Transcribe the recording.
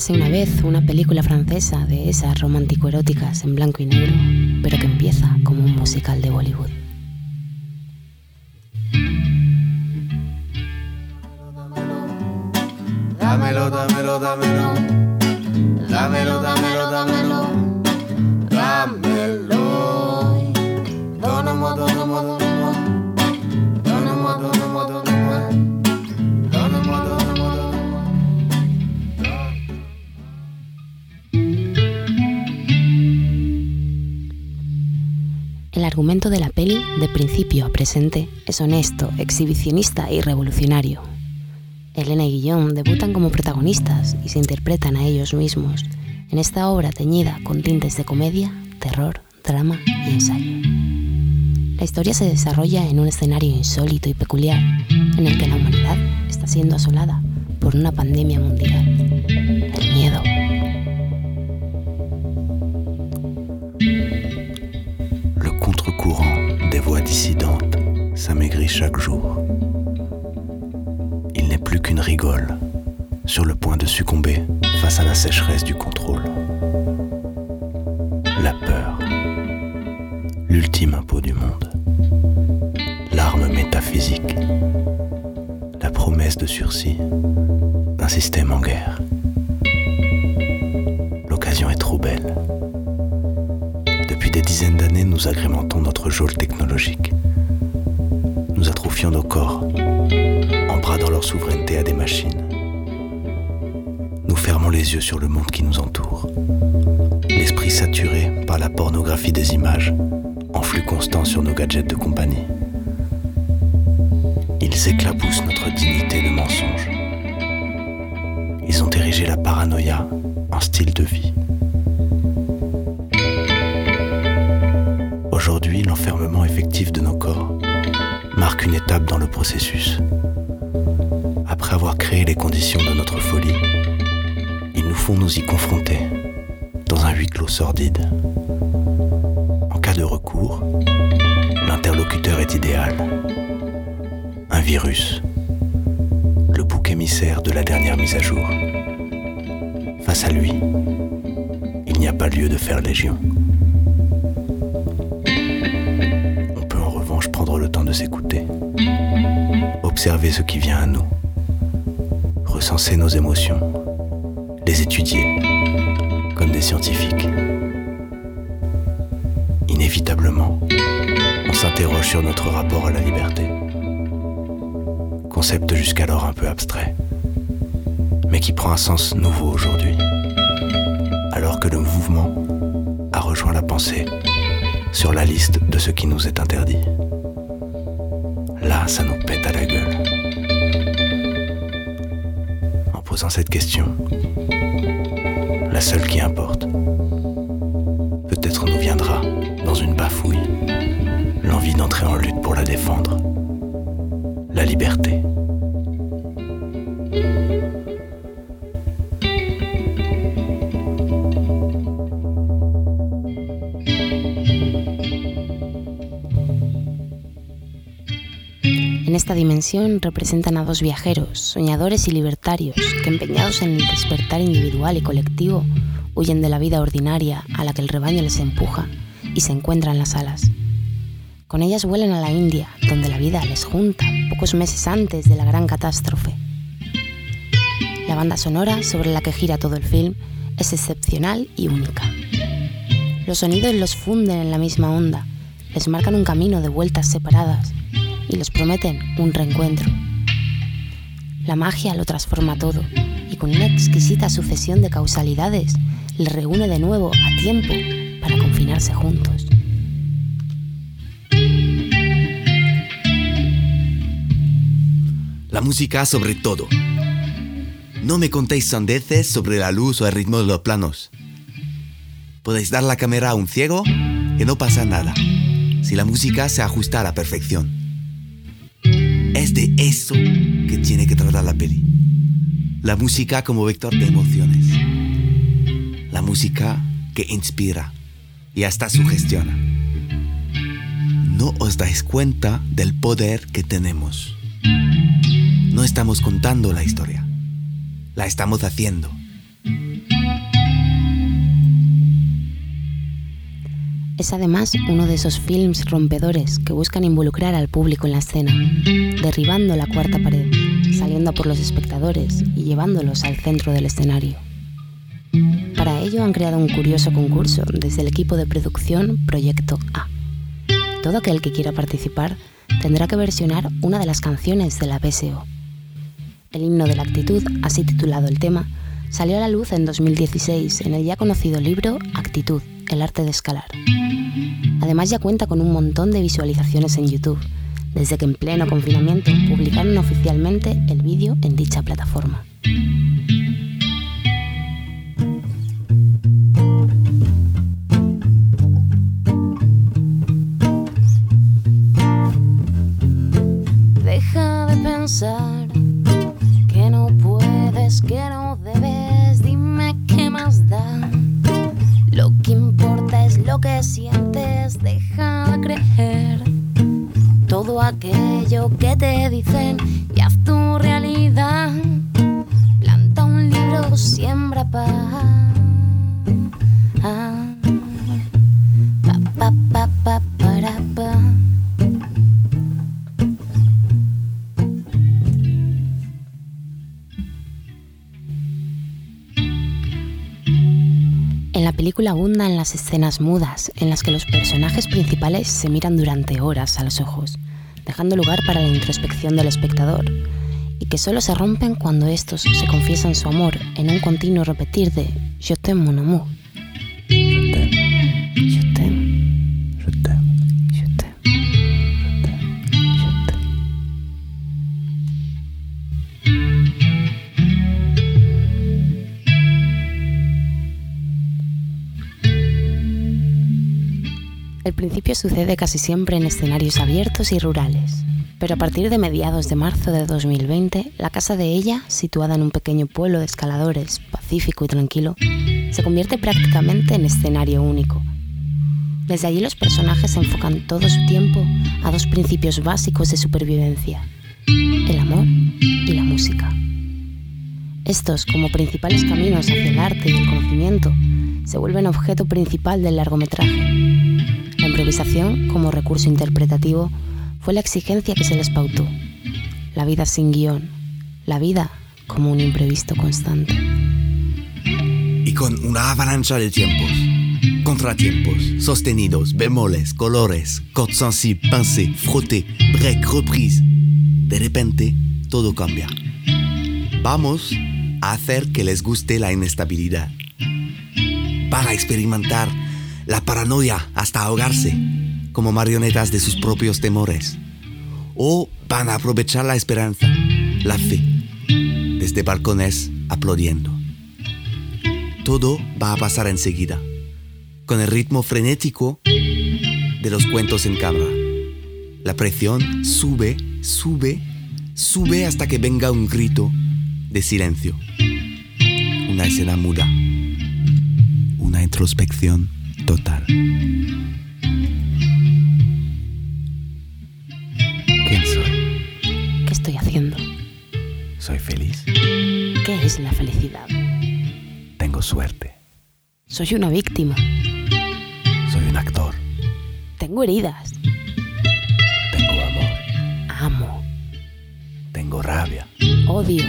Érase una vez una película francesa de esas romántico-eróticas en blanco y negro, pero que empieza como un musical de Bollywood. Argumento de la peli, de principio a presente, es honesto, exhibicionista y revolucionario. Elena y Guillaume debutan como protagonistas y se interpretan a ellos mismos en esta obra teñida con tintes de comedia, terror, drama y ensayo. La historia se desarrolla en un escenario insólito y peculiar en el que la humanidad está siendo asolada por una pandemia mundial. Dissidentes s'amaigrit chaque jour. Il n'est plus qu'une rigole, sur le point de succomber face à la sécheresse du contrôle. La peur, l'ultime impôt du monde. L'arme métaphysique, la promesse de sursis d'un système en guerre. L'occasion est trop belle. Des dizaines d'années, nous agrémentons notre geôle technologique. Nous atrophions nos corps en bradant leur souveraineté à des machines. Nous fermons les yeux sur le monde qui nous entoure. L'esprit saturé par la pornographie des images, en flux constant sur nos gadgets de compagnie. Ils éclaboussent notre dignité de mensonge. Ils ont érigé la paranoïa en style de vie. L'enfermement effectif de nos corps marque une étape dans le processus. Après avoir créé les conditions de notre folie, il nous faut nous y confronter dans un huis clos sordide. En cas de recours, l'interlocuteur est idéal. Un virus, le bouc émissaire de la dernière mise à jour. Face à lui, il n'y a pas lieu de faire légion. De s'écouter, observer ce qui vient à nous, recenser nos émotions, les étudier comme des scientifiques. Inévitablement, on s'interroge sur notre rapport à la liberté. Concept jusqu'alors un peu abstrait, mais qui prend un sens nouveau aujourd'hui, alors que le mouvement a rejoint la pensée sur la liste de ce qui nous est interdit. Ça nous pète à la gueule. En posant cette question, la seule qui importe, peut-être nous viendra, dans une bafouille, l'envie d'entrer en lutte pour la défendre. La liberté. Esta dimensión representan a dos viajeros, soñadores y libertarios, que empeñados en el despertar individual y colectivo, huyen de la vida ordinaria a la que el rebaño les empuja y se encuentran las alas. Con ellas vuelan a la India, donde la vida les junta pocos meses antes de la gran catástrofe. La banda sonora sobre la que gira todo el film es excepcional y única. Los sonidos los funden en la misma onda, les marcan un camino de vueltas separadas y les prometen un reencuentro. La magia lo transforma todo y con una exquisita sucesión de causalidades les reúne de nuevo a tiempo para confinarse juntos. La música sobre todo. No me contéis sandeces sobre la luz o el ritmo de los planos. Podéis dar la cámara a un ciego y no pasa nada, si la música se ajusta a la perfección. Es de eso que tiene que tratar la peli. La música como vector de emociones. La música que inspira y hasta sugestiona. No os dais cuenta del poder que tenemos. No estamos contando la historia. La estamos haciendo. Es además uno de esos films rompedores que buscan involucrar al público en la escena, derribando la cuarta pared, saliendo por los espectadores y llevándolos al centro del escenario. Para ello han creado un curioso concurso desde el equipo de producción Proyecto A. Todo aquel que quiera participar tendrá que versionar una de las canciones de la BSO. El himno de la actitud, así titulado el tema, salió a la luz en 2016 en el ya conocido libro Actitud, el arte de escalar. Además ya cuenta con un montón de visualizaciones en YouTube, desde que en pleno confinamiento publicaron oficialmente el vídeo en dicha plataforma. Aquello que te dicen y haz tu realidad. Planta un libro, siembra paz. Pa, pa, pa, pa, para, pa. En la película abundan las escenas mudas en las que los personajes principales se miran durante horas a los ojos, dejando lugar para la introspección del espectador, y que solo se rompen cuando estos se confiesan su amor en un continuo repetir de Je t'aime mon amour. El principio sucede casi siempre en escenarios abiertos y rurales, pero a partir de mediados de marzo de 2020, la casa de ella, situada en un pequeño pueblo de escaladores, pacífico y tranquilo, se convierte prácticamente en escenario único. Desde allí los personajes enfocan todo su tiempo a dos principios básicos de supervivencia, el amor y la música. Estos, como principales caminos hacia el arte y el conocimiento, se vuelven objeto principal del largometraje. Improvisación, como recurso interpretativo, fue la exigencia que se les pautó. La vida sin guion, la vida como un imprevisto constante. Y con una avalancha de tiempos, contratiempos, sostenidos, bemoles, colores, cordes sensibles, pincées, frottés, break, reprise. De repente, todo cambia. Vamos a hacer que les guste la inestabilidad. Para experimentar la paranoia hasta ahogarse, como marionetas de sus propios temores. O van a aprovechar la esperanza, la fe, desde balcones aplaudiendo. Todo va a pasar enseguida, con el ritmo frenético de los cuentos en cámara. La presión sube, sube, sube hasta que venga un grito de silencio. Una escena muda. Una introspección total. ¿Quién soy? ¿Qué estoy haciendo? ¿Soy feliz? ¿Qué es la felicidad? Tengo suerte. Soy una víctima. Soy un actor. Tengo heridas. Tengo amor. Amo. Tengo rabia. Odio.